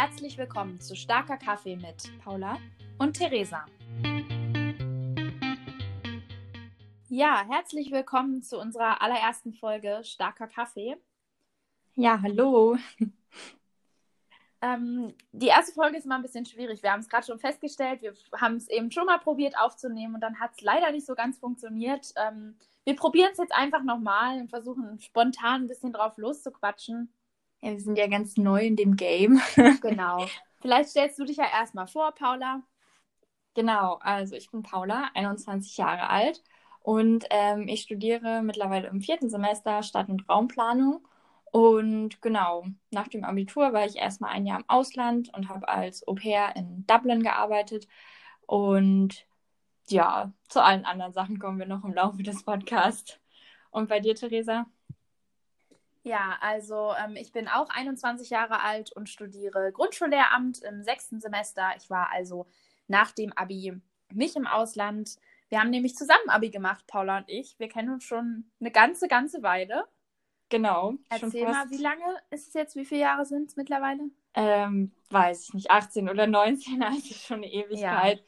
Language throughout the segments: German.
Herzlich willkommen zu Starker Kaffee mit Paula und Theresa. Ja, herzlich willkommen zu unserer allerersten Folge Starker Kaffee. Ja, hallo. Ähm, die erste Folge ist mal ein bisschen schwierig. Wir haben es gerade schon festgestellt. Wir haben es eben schon mal probiert aufzunehmen und dann hat es leider nicht so ganz funktioniert. Ähm, wir probieren es jetzt einfach nochmal und versuchen spontan ein bisschen drauf loszuquatschen. Ja, wir sind ja ganz neu in dem Game. genau. Vielleicht stellst du dich ja erstmal vor, Paula. Genau, also ich bin Paula, 21 Jahre alt und ähm, ich studiere mittlerweile im vierten Semester Stadt- und Raumplanung und genau, nach dem Abitur war ich erstmal ein Jahr im Ausland und habe als Au pair in Dublin gearbeitet. Und ja, zu allen anderen Sachen kommen wir noch im Laufe des Podcasts. Und bei dir, Theresa? Ja, also ähm, ich bin auch 21 Jahre alt und studiere Grundschullehramt im sechsten Semester. Ich war also nach dem Abi nicht im Ausland. Wir haben nämlich zusammen Abi gemacht, Paula und ich. Wir kennen uns schon eine ganze, ganze Weile. Genau. Erzähl mal, wie lange ist es jetzt? Wie viele Jahre sind es mittlerweile? Ähm, weiß ich nicht, 18 oder 19, also schon eine Ewigkeit. Ja.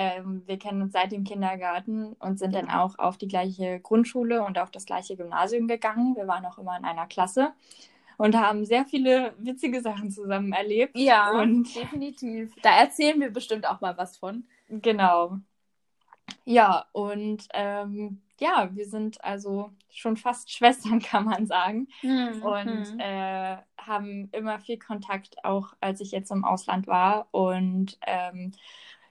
Ähm, wir kennen uns seit dem Kindergarten und sind dann auch auf die gleiche Grundschule und auf das gleiche Gymnasium gegangen. Wir waren auch immer in einer Klasse und haben sehr viele witzige Sachen zusammen erlebt. Ja, und definitiv. Da erzählen wir bestimmt auch mal was von. Genau. Ja, und ähm, ja, wir sind also schon fast Schwestern, kann man sagen. Mhm. Und hm. äh, haben immer viel Kontakt, auch als ich jetzt im Ausland war. Und ähm,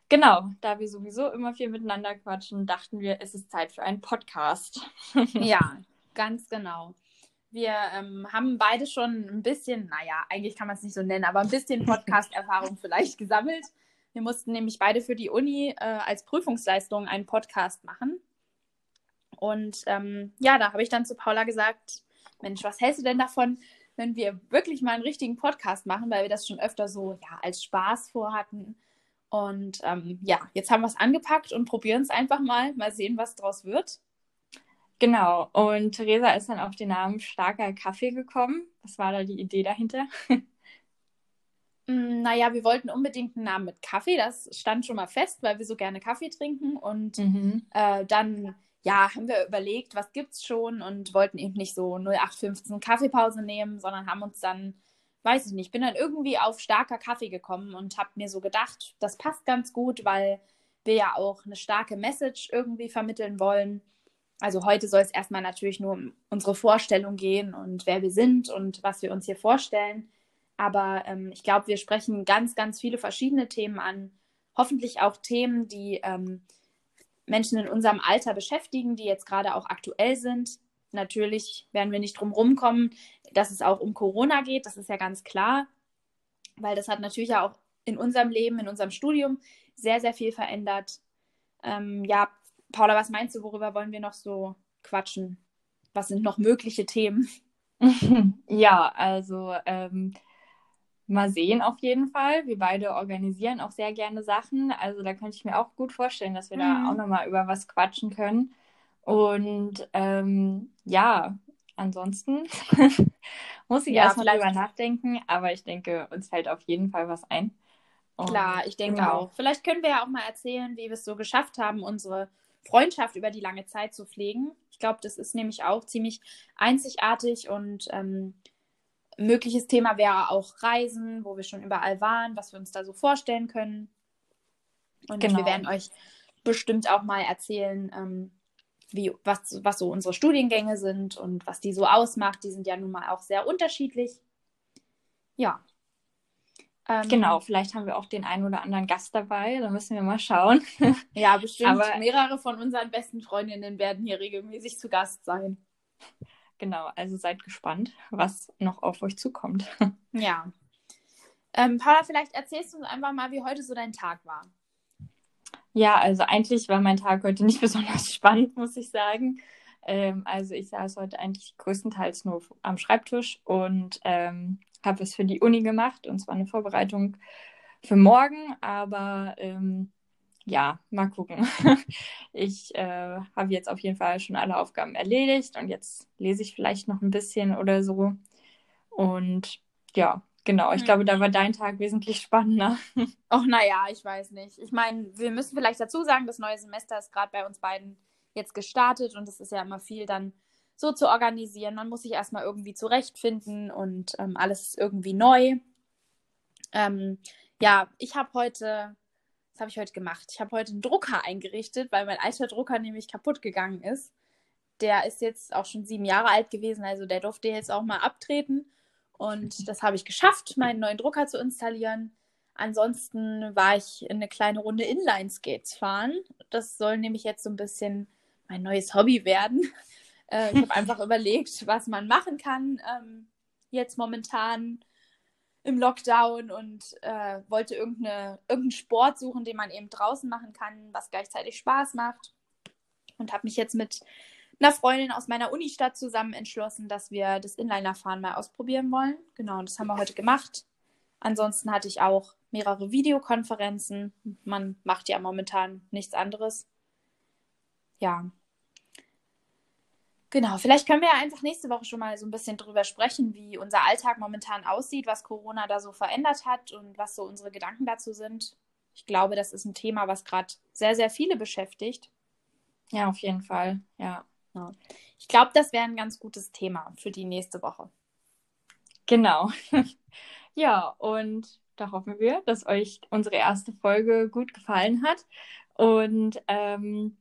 genau, da wir sowieso immer viel miteinander quatschen, dachten wir, es ist Zeit für einen Podcast. ja, ganz genau. Wir ähm, haben beide schon ein bisschen, naja, eigentlich kann man es nicht so nennen, aber ein bisschen Podcast-Erfahrung vielleicht gesammelt. Wir mussten nämlich beide für die Uni äh, als Prüfungsleistung einen Podcast machen. Und ähm, ja, da habe ich dann zu Paula gesagt, Mensch, was hältst du denn davon, wenn wir wirklich mal einen richtigen Podcast machen, weil wir das schon öfter so ja, als Spaß vorhatten. Und ähm, ja, jetzt haben wir es angepackt und probieren es einfach mal, mal sehen, was draus wird. Genau, und Theresa ist dann auf den Namen Starker Kaffee gekommen. Was war da die Idee dahinter? Mm, naja, wir wollten unbedingt einen Namen mit Kaffee. Das stand schon mal fest, weil wir so gerne Kaffee trinken. Und mhm. äh, dann ja, haben wir überlegt, was gibt's schon und wollten eben nicht so 0815 Kaffeepause nehmen, sondern haben uns dann, weiß ich nicht, bin dann irgendwie auf starker Kaffee gekommen und habe mir so gedacht, das passt ganz gut, weil wir ja auch eine starke Message irgendwie vermitteln wollen. Also heute soll es erstmal natürlich nur um unsere Vorstellung gehen und wer wir sind und was wir uns hier vorstellen. Aber ähm, ich glaube, wir sprechen ganz, ganz viele verschiedene Themen an. Hoffentlich auch Themen, die ähm, Menschen in unserem Alter beschäftigen, die jetzt gerade auch aktuell sind. Natürlich werden wir nicht drum rumkommen, dass es auch um Corona geht, das ist ja ganz klar, weil das hat natürlich ja auch in unserem Leben, in unserem Studium sehr, sehr viel verändert. Ähm, ja, Paula, was meinst du, worüber wollen wir noch so quatschen? Was sind noch mögliche Themen? ja, also ähm, mal sehen auf jeden Fall. Wir beide organisieren auch sehr gerne Sachen. Also da könnte ich mir auch gut vorstellen, dass wir mhm. da auch nochmal über was quatschen können. Und ähm, ja, ansonsten muss ich ja, erstmal drüber nachdenken, aber ich denke, uns fällt auf jeden Fall was ein. Und Klar, ich denke genau. auch. Vielleicht können wir ja auch mal erzählen, wie wir es so geschafft haben, unsere Freundschaft über die lange Zeit zu pflegen. Ich glaube, das ist nämlich auch ziemlich einzigartig und ähm, mögliches Thema wäre auch Reisen, wo wir schon überall waren, was wir uns da so vorstellen können. Und genau. wir werden euch bestimmt auch mal erzählen, ähm, wie, was, was so unsere Studiengänge sind und was die so ausmacht. Die sind ja nun mal auch sehr unterschiedlich. Ja. Ähm, genau, vielleicht haben wir auch den einen oder anderen Gast dabei, da müssen wir mal schauen. ja, bestimmt. Aber mehrere von unseren besten Freundinnen werden hier regelmäßig zu Gast sein. Genau, also seid gespannt, was noch auf euch zukommt. Ja. Ähm, Paula, vielleicht erzählst du uns einfach mal, wie heute so dein Tag war. Ja, also eigentlich war mein Tag heute nicht besonders spannend, muss ich sagen. Ähm, also ich saß heute eigentlich größtenteils nur am Schreibtisch und ähm, habe es für die Uni gemacht und zwar eine Vorbereitung für morgen, aber ähm, ja, mal gucken. Ich äh, habe jetzt auf jeden Fall schon alle Aufgaben erledigt und jetzt lese ich vielleicht noch ein bisschen oder so. Und ja, genau, ich hm. glaube, da war dein Tag wesentlich spannender. Ach, naja, ich weiß nicht. Ich meine, wir müssen vielleicht dazu sagen, das neue Semester ist gerade bei uns beiden jetzt gestartet und es ist ja immer viel dann so zu organisieren. Man muss sich erstmal irgendwie zurechtfinden und ähm, alles ist irgendwie neu. Ähm, ja, ich habe heute, was habe ich heute gemacht? Ich habe heute einen Drucker eingerichtet, weil mein alter Drucker nämlich kaputt gegangen ist. Der ist jetzt auch schon sieben Jahre alt gewesen, also der durfte jetzt auch mal abtreten. Und das habe ich geschafft, meinen neuen Drucker zu installieren. Ansonsten war ich in eine kleine Runde Inline-Skates fahren. Das soll nämlich jetzt so ein bisschen mein neues Hobby werden. Äh, ich habe einfach überlegt, was man machen kann ähm, jetzt momentan im Lockdown und äh, wollte irgendeine, irgendeinen Sport suchen, den man eben draußen machen kann, was gleichzeitig Spaß macht. Und habe mich jetzt mit einer Freundin aus meiner Unistadt zusammen entschlossen, dass wir das Inlinerfahren mal ausprobieren wollen. Genau, das haben wir heute gemacht. Ansonsten hatte ich auch mehrere Videokonferenzen. Man macht ja momentan nichts anderes. Ja, Genau, vielleicht können wir ja einfach nächste Woche schon mal so ein bisschen drüber sprechen, wie unser Alltag momentan aussieht, was Corona da so verändert hat und was so unsere Gedanken dazu sind. Ich glaube, das ist ein Thema, was gerade sehr, sehr viele beschäftigt. Ja, auf jeden Fall, ja. Ja. Ich glaube, das wäre ein ganz gutes Thema für die nächste Woche. Genau. ja, und da hoffen wir, dass euch unsere erste Folge gut gefallen hat. Und ähm,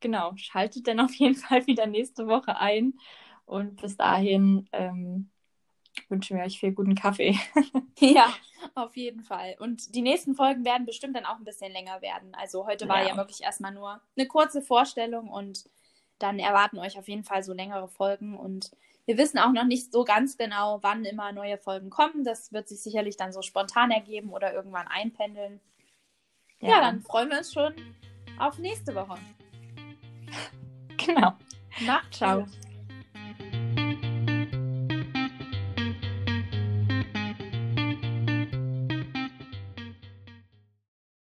genau, schaltet dann auf jeden Fall wieder nächste Woche ein. Und bis dahin ähm, wünschen wir euch viel guten Kaffee. ja, auf jeden Fall. Und die nächsten Folgen werden bestimmt dann auch ein bisschen länger werden. Also heute war ja, ja wirklich erstmal nur eine kurze Vorstellung und dann erwarten euch auf jeden Fall so längere Folgen. Und wir wissen auch noch nicht so ganz genau, wann immer neue Folgen kommen. Das wird sich sicherlich dann so spontan ergeben oder irgendwann einpendeln. Ja, ja dann freuen wir uns schon auf nächste Woche. Genau. Macht Ciao.